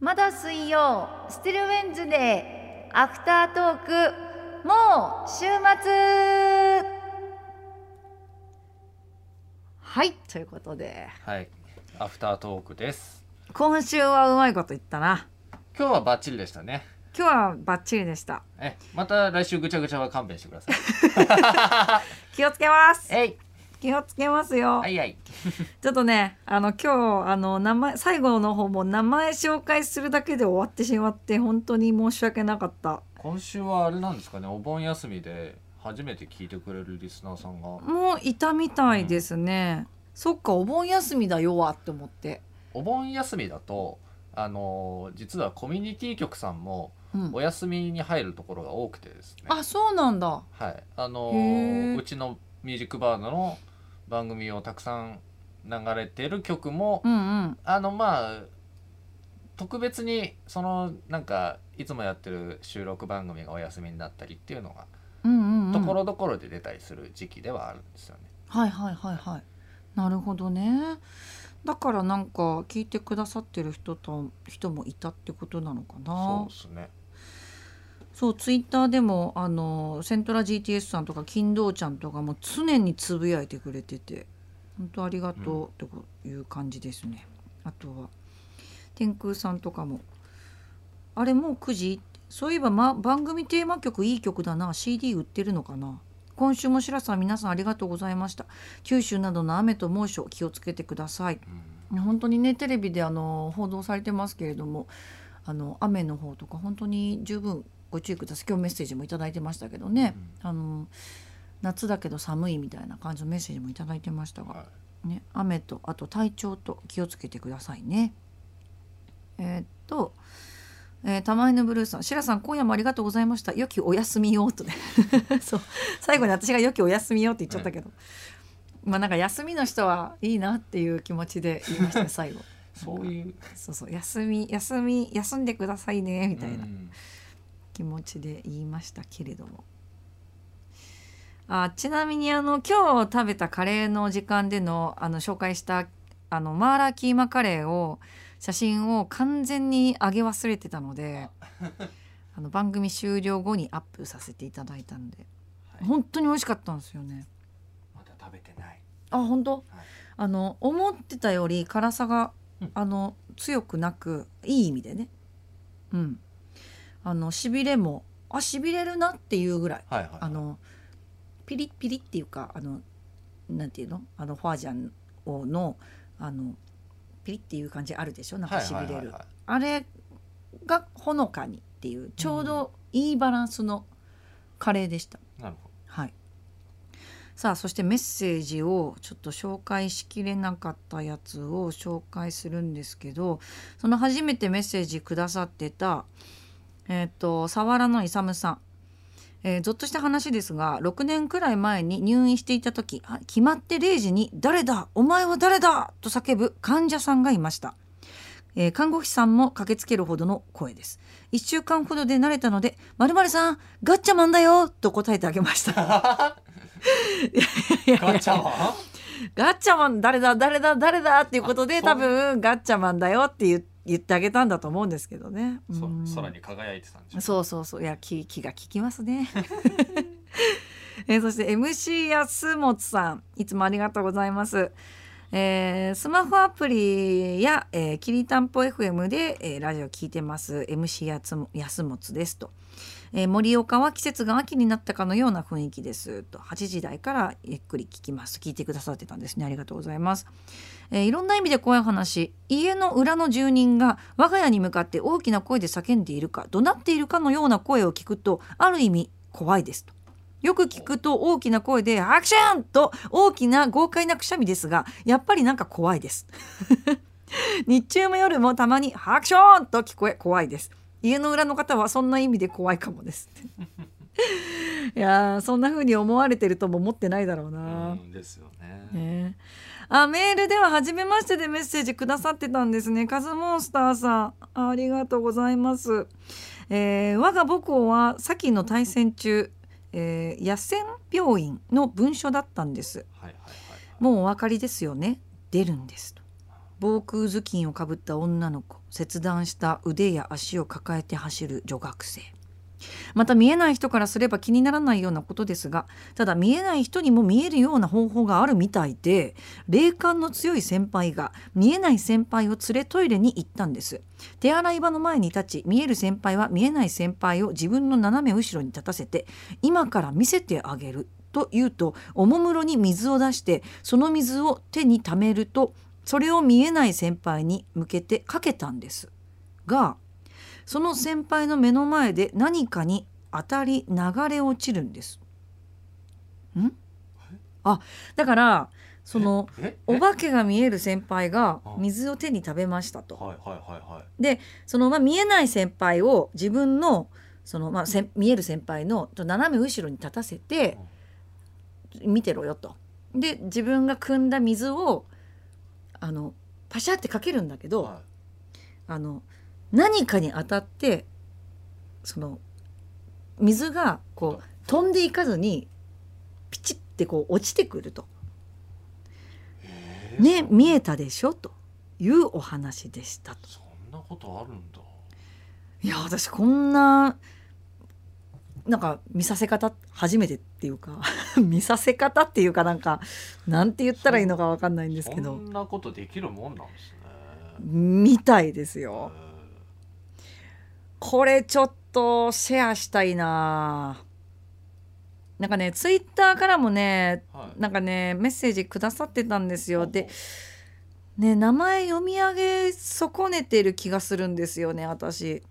まだ水曜スティルウェンズデーアフタートークもう週末はいということではい、アフタートークです。今週はうまいこと言ったな今日はバッチリでしたね。今日はバッチリでしたえ、また来週ぐちゃぐちゃは勘弁してください。気をつけますえい、気をつけますよ、はいはい。ちょっとねあの今日あの名前最後の方も名前紹介するだけで終わってしまって本当に申し訳なかった。今週はあれなんですかね、お盆休みで初めて聞いてくれるリスナーさんが。もういたみたいですね、そっかお盆休みだよわって思って、お盆休みだと、あのー実はコミュニティ局さんもうん。お休みに入るところが多くてですね。あそうなんだ。はい、あのうちのミュージックバードの番組をたくさん流れてる曲も、うんうん。あのまあ特別にそのなんかいつもやってる収録番組がお休みになったりっていうのがところどころで出たりする時期ではあるんですよね。はいはいはいはい。なるほどね。だからなんか聞いてくださってる人と人もいたってことなのかそなうですね。そうツイッターでもあのセントラ GTS さんとか金堂ちゃんとかも常につぶやいてくれてて本当ありがとうという感じですね、あとは天空さんとかもあれもう9時そういえば、ま、番組テーマ曲いい曲だな。CD 売ってるのかな？今週も白さん皆さんありがとうございました。九州などの雨と猛暑気をつけてください。うん。本当にねテレビであの報道されてますけれどもあの雨の方とか本当に十分ご注意ください。今日メッセージもいただいてましたけどね、あの夏だけど寒いみたいな感じのメッセージもいただいてましたが、はい。ね、雨とあと体調と気をつけてくださいね。えーっと、えー、玉井のブルーさん、白さん、今夜もありがとうございました。良きお休みをとね。そう、最後に私が良きお休みをって言っちゃったけど。まあ、なんか休みの人はいいなっていう気持ちで言いましたね、最後。そういう。そうそう、休み、休み、休んでくださいねみたいな。うん気持ちで言いましたけれども。あちなみにあの今日食べたカレーの時間でのあの紹介したあのマーラーキーマカレーを写真を完全に上げ忘れてたのであ。の番組終了後にアップさせていただいたんではい。本当に美味しかったんですよね。まだ食べてない。あ本当？はい。あの思ってたより辛さが、うん。あの強くなくいい意味でね。うんあのしびれもあしびれるなっていうぐらい。はいはい。あのピリッピリっていうかあのなんていうの？あのフォアジャンをのあのピリっていう感じあるでしょ？なんかしびれる、はいはいはい。はいあれがほのかにっていうちょうどいいバランスのカレーでした、なるほはい。さあそしてメッセージをちょっと紹介しきれなかったやつを紹介するんですけどその初めてメッセージくださってたえっ、と佐原の勇さん。えー、ぞっとした話ですが6年くらい前に入院していた時あ決まって0時に「誰だ？お前は誰だ!」と叫ぶ患者さんがいました、えー看護師さんも駆けつけるほどの声です。1週間ほどで慣れたので「まるさんガッチャマンだよ!」と答えてあげました。ガチャマン？ガッチャマン 誰だ？誰だ？誰だ？っていうことであ多分ガッチャマンだよって言言ってあげたんだと思うんですけどね。そうん空に輝いてたんでしょ。そうそうそういや気気が利きますね。えーそして MC 安本さんいつもありがとうございます。えースマホアプリや、えー、きりたんぽ FM で、えーラジオ聞いてます MC やつも安本ですと、えー盛岡は季節が秋になったかのような雰囲気です。と8時台からゆっくり聞きます。聞いてくださってたんですね。ありがとうございます、えーいろんな意味で怖い話。家の裏の住人が我が家に向かって大きな声で叫んでいるか怒鳴っているかのような声を聞くとある意味怖いです。とよく聞くと大きな声で「アクション!」と大きな豪快なくしゃみですがやっぱりなんか怖いです。日中も夜もたまに「アクション!」と聞こえ怖いです。家の裏の方はそんな意味で怖いかもです。いやーそんな風に思われてるとも思ってないだろうな、うんですよね。ね。あメールでは初めましてでメッセージくださってたんですね。カズモンスターさんありがとうございます、えー我が母校は先の対戦中、えー野戦病院の文書だったんです。はいはいはいはい。もうお分かりですよね。出るんですと防空頭巾をかぶった女の子切断した腕や足を抱えて走る女学生。また見えない人からすれば気にならないようなことですがただ見えない人にも見えるような方法があるみたいで霊感の強い先輩が見えない先輩を連れトイレに行ったんです。手洗い場の前に立ち見える先輩は見えない先輩を自分の斜め後ろに立たせて今から見せてあげると言うとおもむろに水を出してその水を手に溜めるとそれを見えない先輩に向けてかけたんですがその先輩の目の前で何かに当たり流れ落ちるんです。ん？あだからそのえ？お化けが見える先輩があ。水を手に食べましたと。はいはいはいはい。でその、まあ、見えない先輩を自分のその、まあ、見える先輩の斜め後ろに立たせて見てろよと。で自分が汲んだ水をあのパシャってかけるんだけど、はあの何かに当たってその水がこう飛んでいかずにピチッてこう落ちてくると。いね見えたでしょ？というお話でしたと。そんなことあるんだ。いや私こんななんか見させ方初めてっていうか 見させ方っていうかなんかなんて言ったらいいのかわかんないんですけそどんなことできるもんなんですね。みたいですよ。えこれちょっとシェアしたいな。なんかねツイッターからもねーはい。なんかねメッセージくださってたんですよ。でね名前読み上げ損ねてる気がするんですよね私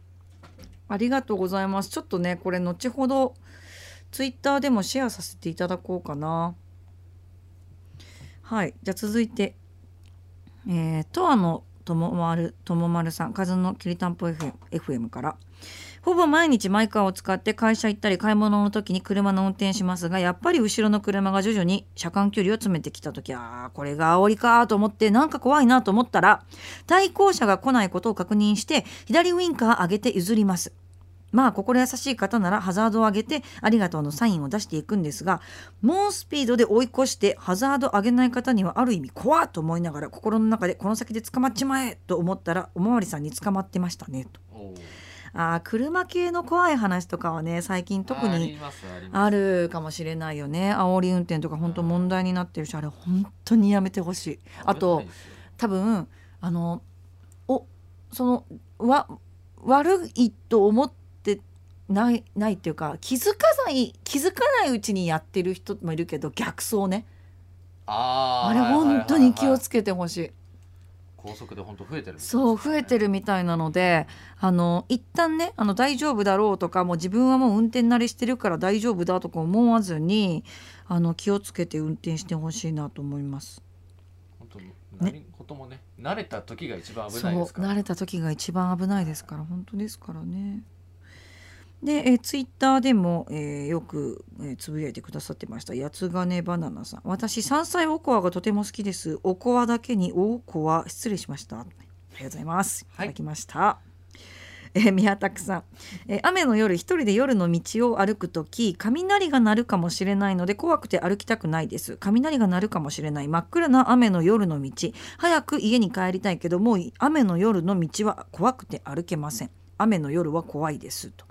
ありがとうございます。ちょっとねこれ後ほどツイッターでもシェアさせていただこうかな。はい。じゃあ続いてえー、とわのともまるともまるさん風のきりたんぽ FM, FM から。ほぼ毎日マイカーを使って会社行ったり買い物の時に車の運転しますがやっぱり後ろの車が徐々に車間距離を詰めてきた時あーこれが煽りかと思ってなんか怖いなと思ったら対向車が来ないことを確認して左ウインカー上げて譲りますまあ心優しい方ならハザードを上げてありがとうのサインを出していくんですが猛スピードで追い越してハザード上げない方にはある意味怖っと思いながら心の中でこの先で捕まっちまえと思ったらおまわりさんに捕まってましたねと。あー車系の怖い話とかはね最近特にあるかもしれないよね。煽り運転とか本当問題になってるしあれ本当にやめてほしい。あと多分あのおそのわ悪いと思ってないないっていうか気づかない気づかないうちにやってる人もいるけど逆走ね。あれ本当に気をはいつけてほしい高速で本当増えてるみたいですそう増えてるみたいなのであの一旦ねあの大丈夫だろうとかもう自分はもう運転慣れしてるから大丈夫だとか思わずにあの気をつけて運転してほしいなと思います。本当何事もね慣れた時が一番危そうないですから慣れた時が一番危ないですから本当ですからね。で、えツイッターでも、えーよく、えーつぶやいてくださってました。八つ金バナナさん。私山菜おこわがとても好きです。おこわだけにおこわ失礼しました。ありがとうございます。い。たはいだきました、えー宮拓さん、えー雨の夜一人で夜の道を歩くとき雷が鳴るかもしれないので怖くて歩きたくないです。雷が鳴るかもしれない。真っ暗な雨の夜の道。早く家に帰りたいけどもう雨の夜の道は怖くて歩けません。雨の夜は怖いです。と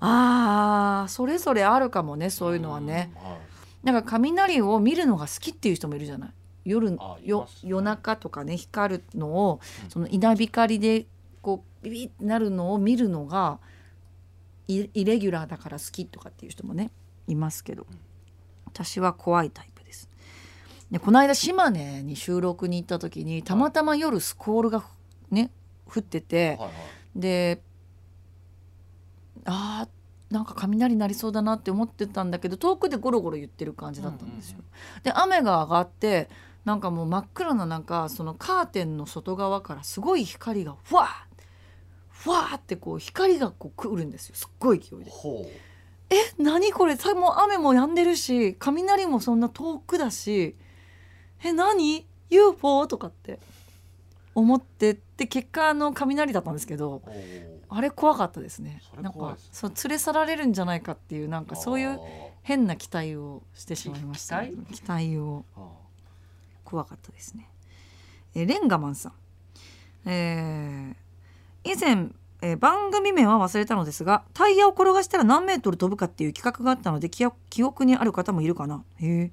あーそれぞれあるかもねそういうのはね、なんか雷を見るのが好きっていう人もいるじゃない？夜ね。夜中とかね光るのをうん。その稲光でこうビビってなるのを見るのがイイレギュラーだから好きとかっていう人もねいますけど。私は怖いタイプです。でこの間島根に収録に行った時にたまたま夜スコールがね降っててであーなんか雷鳴りそうだなって思ってたんだけど遠くでゴロゴロ言ってる感じだったんですよ。で雨が上がってなんかもう真っ暗ななんかそのカーテンの外側からすごい光がふわーふわーってこう光がこう来るんですよ。すっごい勢いで。え何これ？さもう雨も止んでるし雷もそんな遠くだしえ何？UFO とかって思ってって結果あの雷だったんですけどあれ怖かったですね。それなんかそう連れ去られるんじゃないかっていうなんかそういう変な期待をしてしまいました。期期待を。あ怖かったですね。えレンガマンさん。えー以前、えー番組名は忘れたのですがタイヤを転がしたら何メートル飛ぶかっていう企画があったので記憶にある方もいるかな。へー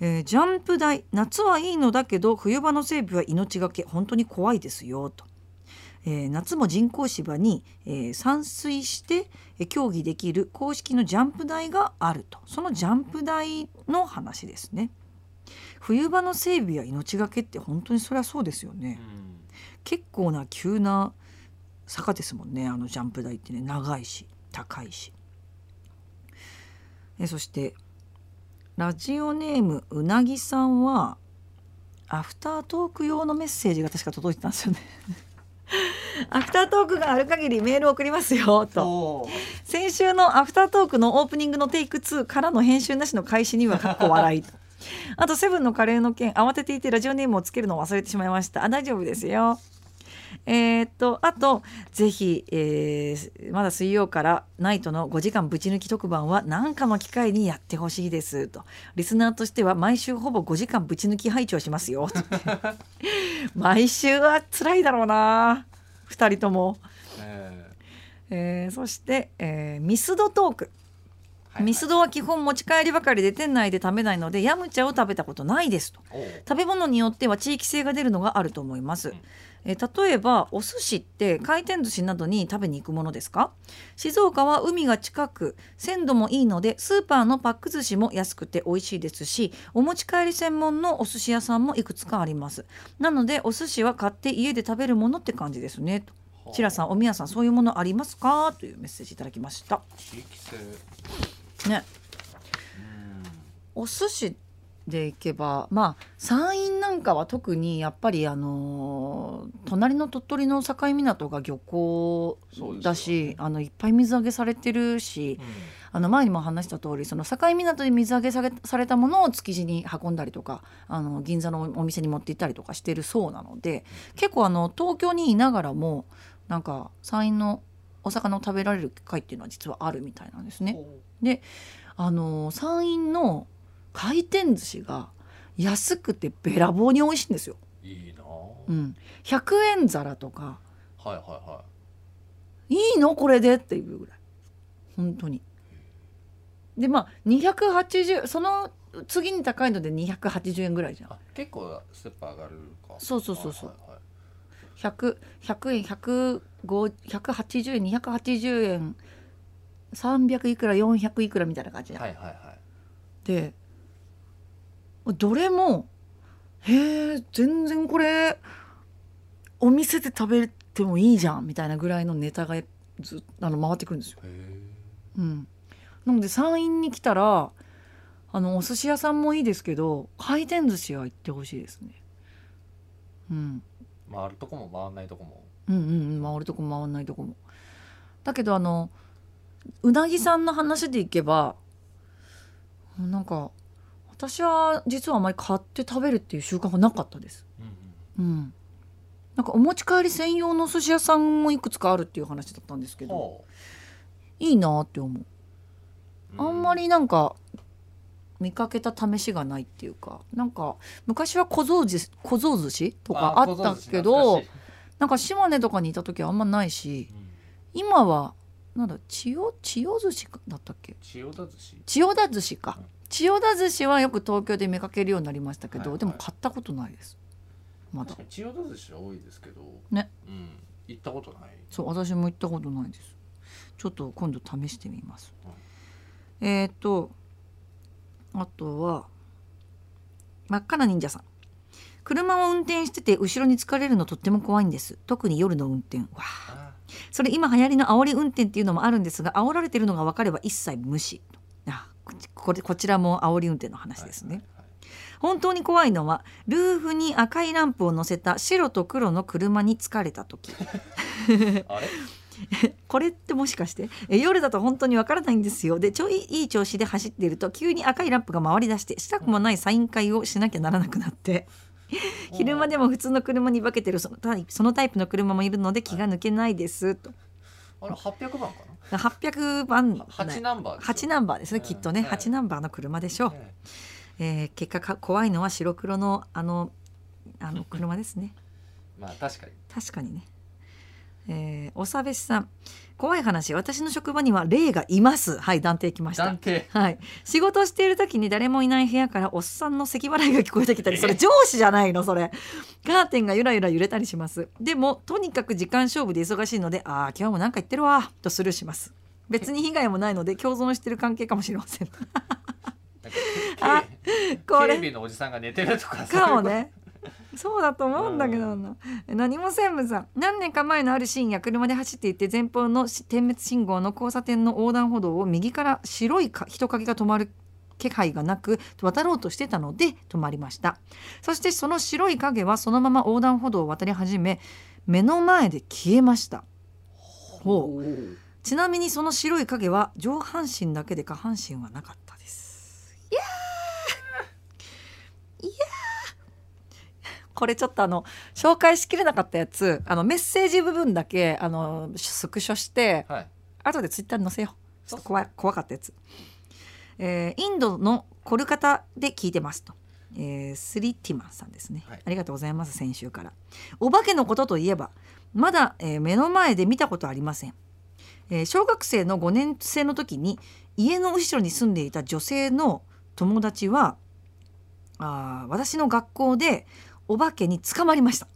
えージャンプ台夏はいいのだけど冬場の整備は命がけ本当に怖いですよと、えー夏も人工芝に、えー散水して、えー競技できる公式のジャンプ台があると。そのジャンプ台の話ですね。冬場の整備は命がけって本当にそりゃそうですよね、うん。結構な急な坂ですもんねあのジャンプ台ってね。長いし高いし。えそしてラジオネームうなぎさんはアフタートーク用のメッセージが確か届いてたんですよね。アフタートークがある限りメール送りますよと。先週のアフタートークのオープニングのテイク2からの編集なしの開始にはかっこ笑い。あとセブンのカレーの件慌てていてラジオネームをつけるのを忘れてしまいました。あ大丈夫ですよえーっとあとぜひ、えーまだ水曜からナイトの5時間ぶち抜き特番は何かの機会にやってほしいですと。リスナーとしては毎週ほぼ5時間ぶち抜き配置をしますよ。と 毎週は辛いだろうな。2人とも、ええーそして、えーミスドトーク。ミスドは基本持ち帰りばかりで店内で食べないのでヤムチャを食べたことないですと。食べ物によっては地域性が出るのがあると思います、うんえー例えばお寿司って回転寿司などに食べに行くものですか？静岡は海が近く鮮度もいいのでスーパーのパック寿司も安くて美味しいですしお持ち帰り専門のお寿司屋さんもいくつかあります。なのでお寿司は買って家で食べるものって感じですね。とチラさんおみやさんそういうものありますか？というメッセージいただきました。地域性ね。うん。お寿司で行けばまあ山陰なんかは特にやっぱりあのー隣の鳥取の境港が漁港だし、あのいっぱい水揚げされてるしあの前にも話した通りその境港で水揚げされされたものを築地に運んだりとかあの銀座のお店に持って行ったりとかしてるそうなので結構あの東京にいながらもなんか山陰のお魚を食べられる機会っていうのは実はあるみたいなんですね。あの山陰の回転寿司が安くてべらぼうに美味しいんですよ。いいなあ。うん、100円皿とか。はいはいはい。いのこれでっていうぐらい。本当に。でまあ280その次に高いので280円ぐらいじゃん。あ結構ステップ上がるか。そうそうそうそう。はいはいはい。100 100円105 180円280円300いくら400いくらみたいな感じじゃん。はいはいはい。でどれもへえ全然これお店で食べてもいいじゃんみたいなぐらいのネタがずあの回ってくるんですよ。うん、なので山陰に来たらあのお寿司屋さんもいいですけど回転寿司は行ってほしいですね。うん、回るとこも回んないとこもうんうんうん回るとこ回んないとこも。だけどあのうなぎさんの話でいけばなんか私は実はあまり買って食べるっていう習慣がなかったです。うんうん、なんかお持ち帰り専用のお寿司屋さんもいくつかあるっていう話だったんですけどいいなって思う。うあんまりなんか見かけた試しがないっていうかなんか昔は小僧寿司小僧寿司とかあったけどなんか島根とかにいた時はあんまないし今はなんだ千代千代寿司だったっけ？千代田寿司。千代田寿司か。うん千代田寿司はよく東京で見かけるようになりましたけど、はいはい。でも買ったことないです。まだ。千代田寿司は多いですけどねうん。行ったことない。そう私も行ったことないです。ちょっと今度試してみます、うん。えっ、とあとは真っ赤な忍者さん。車を運転してて後ろに疲れるのとっても怖いんです。特に夜の運転。わあ。あそれ今流行りの煽り運転っていうのもあるんですが煽られてるのが分かれば一切無視。あここれこちらも煽り運転の話ですね、本当に怖いのはルーフに赤いランプを乗せた白と黒の車に疲れた時。これってもしかしてえ夜だと本当にわからないんですよ。でちょいいい調子で走っていると急に赤いランプが回り出してしたくもないサイン会をしなきゃならなくなって。昼間でも普通の車に化けてるそのタイプそのタイプの車もいるので気が抜けないです。と。あれ800番かな？800番8ナンバーですよ8ナンバーですねきっとね。ええ。8ナンバーの車でしょう、え。えー結果か怖いのは白黒のあのあの車ですね。まあ確かに。確かにねえー、おさべしさん。怖い話私の職場には霊がいます。はい断定きました。断定。はい、仕事している時に誰もいない部屋からおっさんの咳払いが聞こえてきたりそれ上司じゃないのそれ。カーテンがゆらゆら揺れたりします。でもとにかく時間勝負で忙しいのでああ今日もなんか言ってるわ。とスルーします。別に被害もないので共存してる関係かもしれません。あかこれ。警備のおじさんが寝てるとかかもね そうだと思うんだけどな、何も専務さん。何年か前のある深夜車で走っていて前方のし点滅信号の交差点の横断歩道を右から白いか人影が止まる気配がなく渡ろうとしてたので止まりました。そしてその白い影はそのまま横断歩道を渡り始め目の前で消えました。ほう。ちなみにその白い影は上半身だけで下半身はなかったです。いやーいやーこれちょっとあの紹介しきれなかったやつあのメッセージ部分だけあのスクショしてはい。後でツイッターに載せよう。ちょっと怖い怖かったやつ、えーインドのコルカタで聞いてますと、えースリティマンさんですね、はい。ありがとうございます先週から。お化けのことといえばまだ、えー目の前で見たことありません、えー小学生の5年生の時に家の後ろに住んでいた女性の友達はあー私の学校でお化けに捕まりました。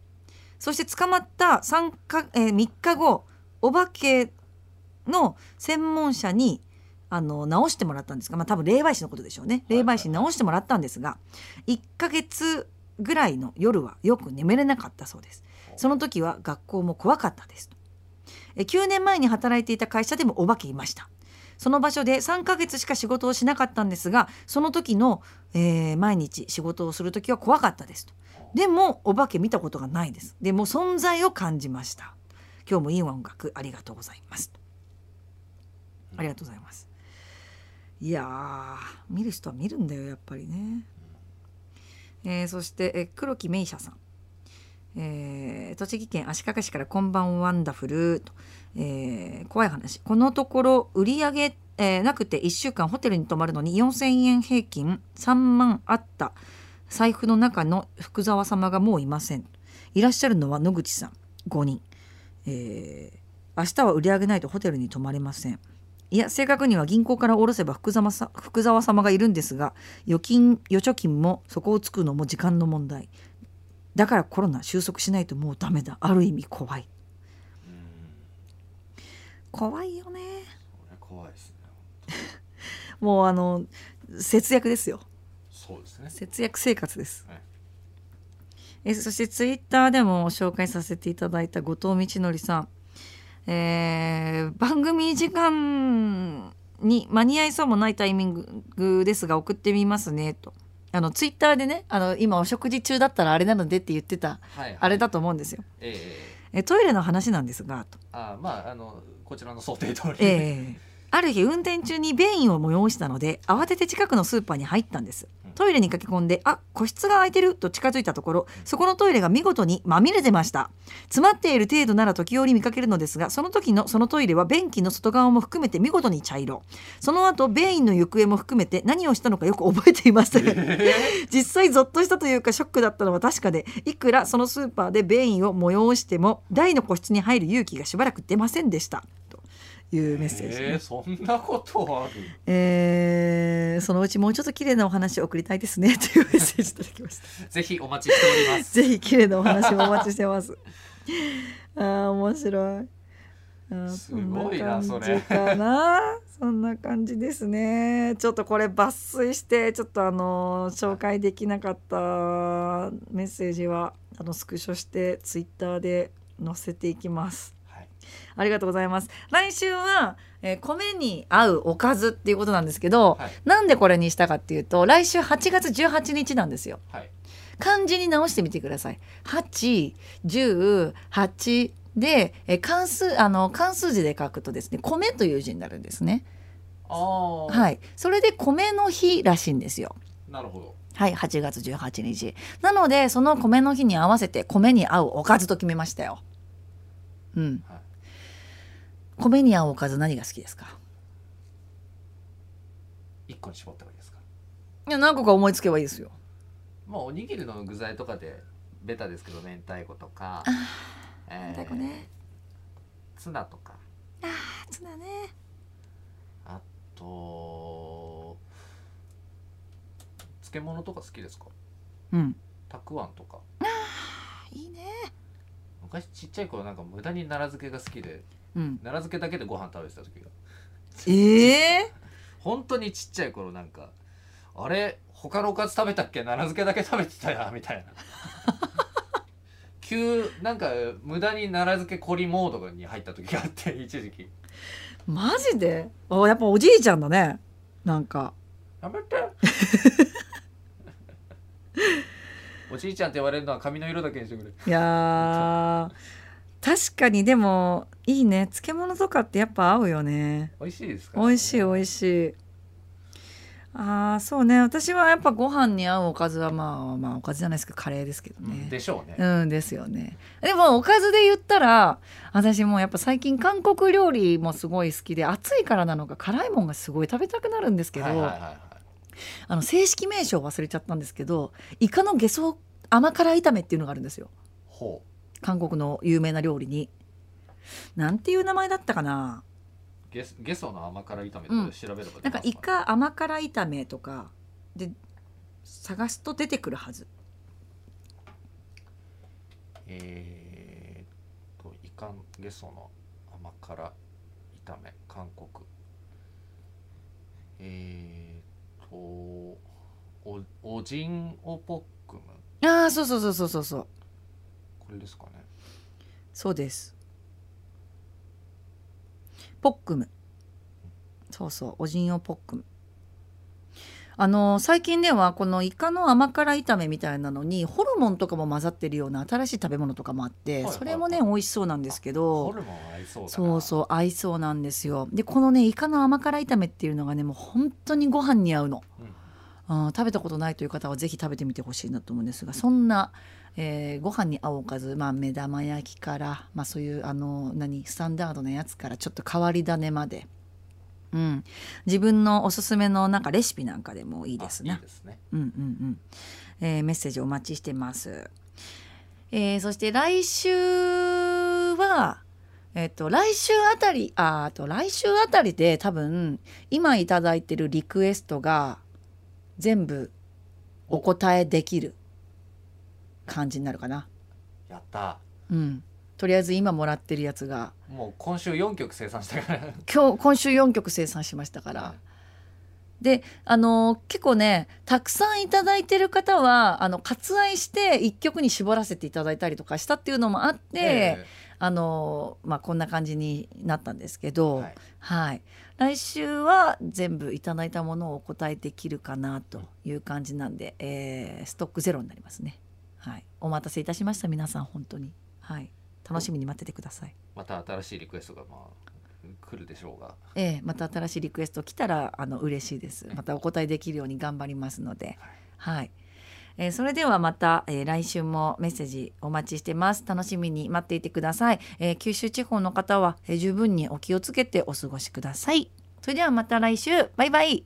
そして捕まった3か、えー3日後お化けの専門者にあの直してもらったんですが、まあ、多分霊媒師のことでしょうね。霊媒師に直してもらったんですが1ヶ月ぐらいの夜はよく眠れなかったそうです。その時は学校も怖かったです。とえ9年前に働いていた会社でもお化けいました。その場所で3ヶ月しか仕事をしなかったんですがその時の、えー毎日仕事をする時は怖かったですとでもお化け見たことがないです。でも存在を感じました。今日もいい音楽ありがとうございます。ありがとうございます。いや見る人は見るんだよやっぱりね、えーそして、えー黒木メイシャさん。えー栃木県足利市から「こんばんワンダフル」と、えー怖い話。このところ売り上げ、えーなくて1週間ホテルに泊まるのに4,000円平均3万あった。財布の中の福沢様がもういません。いらっしゃるのは野口さん。5人、えー明日は売り上げないとホテルに泊まれません。いや正確には銀行から下ろせば福沢さ福沢様がいるんですが預金預貯金もそこをつくのも時間の問題。だからコロナ収束しないともうダメだ。ある意味怖い。怖いよね。怖いですね もうあの節約ですよそうですね。節約生活です、はい。えそしてツイッターでも紹介させていただいた後藤道則さん、えー番組時間に間に合いそうもないタイミングですが送ってみますねと。あのツイッターでねあの今お食事中だったらあれなのでって言ってたはいあれだと思うんですよ。ええええ。えトイレの話なんですがと、あまああのこちらの想定通り。ええ。ある日運転中に便意を催したので慌てて近くのスーパーに入ったんですトイレに駆け込んであ個室が空いてると近づいたところそこのトイレが見事にまみれてました。詰まっている程度なら時折見かけるのですがその時のそのトイレは便器の外側も含めて見事に茶色。その後便意の行方も含めて何をしたのかよく覚えていましたが実際ゾッとしたというかショックだったのは確かでいくらそのスーパーで便意を催しても大の個室に入る勇気がしばらく出ませんでした。というメッセージねえー、そんなことある？えーそのうちもうちょっと綺麗なお話を送りたいですねというメッセージいただきました。ぜひお待ちしておりますぜひ綺麗なお話もお待ちしてます。あー面白い。あーすごいなそれな感じかな。そんな感じですね。ちょっとこれ抜粋してちょっとあの紹介できなかったメッセージはあのスクショしてツイッターで載せていきます。はいありがとうございます。来週は、えー米に合うおかずっていうことなんですけど、はいなんでこれにしたかっていうと来週8月18日なんですよ。はい漢字に直してみてください。8、10、8で、えー関数、あの、関数字で書くとですね、米という字になるんですね。はい。それで米の日らしいんですよ。なるほどはい、8月18日。なので、その米の日に合わせて米に合うおかずと決めましたよ。うん。はい米に合うおかず何が好きですか？一個に絞った方がいいですか？いや、何個か思いつけばいいですよ。まあおにぎりの具材とかでベタですけど明太子とか、え明太子ね。ツナとか。あーツナね。あと漬物とか好きですか？うん。たくあんとか。いいね。昔ちっちゃい頃なんか無駄に奈良漬けが好きでうん。奈良漬けだけでご飯食べてた時が。ええ 本当にちっちゃい頃なんかあれ他のおかず食べたっけ？奈良漬けだけ食べてたやみたいな。急なんか無駄に奈良漬け凝りモードに入った時があって 一時期。マジで？おやっぱおじいちゃんだね。なんか。やめて。おじいちゃんって言われるのは髪の色だけにしてくれ。いやー確かにでもいいね。漬物とかってやっぱ合うよね。美味しいですか？美味しい美味しい。あーそうね。私はやっぱご飯に合うおかずはまあまあおかずじゃないですけどカレーですけどね。でしょうね、うんですよね。でもおかずで言ったら私もうやっぱ最近韓国料理もすごい好きで暑いからなのか辛いもんがすごい食べたくなるんですけど、はいはいはいはい。あの正式名称忘れちゃったんですけどイカのゲソ甘辛炒めっていうのがあるんですよ。ほ韓国の有名な料理に。なんていう名前だったかな？うゲスゲソの甘辛炒めとうん。かで調べれば出ますなんかイカ甘辛炒めとか。で探すと出てくるはず。えー、とイカンゲソの甘辛炒め。韓国。えー、とおおじんおポックムああそうそうそうそうそうそう。これですかね。そうです。ポックム。そうそうおじんおポックム。あの最近ではこのイカの甘辛炒めみたいなのにホルモンとかも混ざってるような新しい食べ物とかもあって、それもね美味しそうなんですけどホルモン合いそうそうそう合いそうなんですよ。でこのねイカの甘辛炒めっていうのがねもう本当にご飯に合うの、うんうん食べたことないという方はぜひ食べてみてほしいなと思うんですがそんな、えーご飯に合うおかず、まあ、目玉焼きから、まあ、そういうあの何スタンダードなやつからちょっと変わり種まで、うん、自分のおすすめのなんかレシピなんかでもいいですねあいい。ですね。うんうんうん。えーメッセージお待ちしてます。えーそして来週は、えっと来週あたりああと来週あたりで多分今いただいてるリクエストが全部お答えできる感じになるかな。やったうん。とりあえず今もらってるやつがもう今週4曲生産したから今日今週4曲生産しましたから。であの結構ねたくさんいただいてる方はあの割愛して1曲に絞らせていただいたりとかしたっていうのもあって、えあのまあ、こんな感じになったんですけえど、ははい。い来週は全部いただいたものをお答えできるかなという感じなんで、えーストックゼロになりますね。はい、お待たせいたしました皆さん本当に、はい、楽しみに待っててください。また新しいリクエストがまあ来るでしょうがええ、また新しいリクエスト来たらあの嬉しいです。またお答えできるように頑張りますので、はい。えーそれではまた、えー来週もメッセージお待ちしてます。楽しみに待っていてください。えー九州地方の方は、えー十分にお気をつけてお過ごしください。それではまた来週、バイバイ。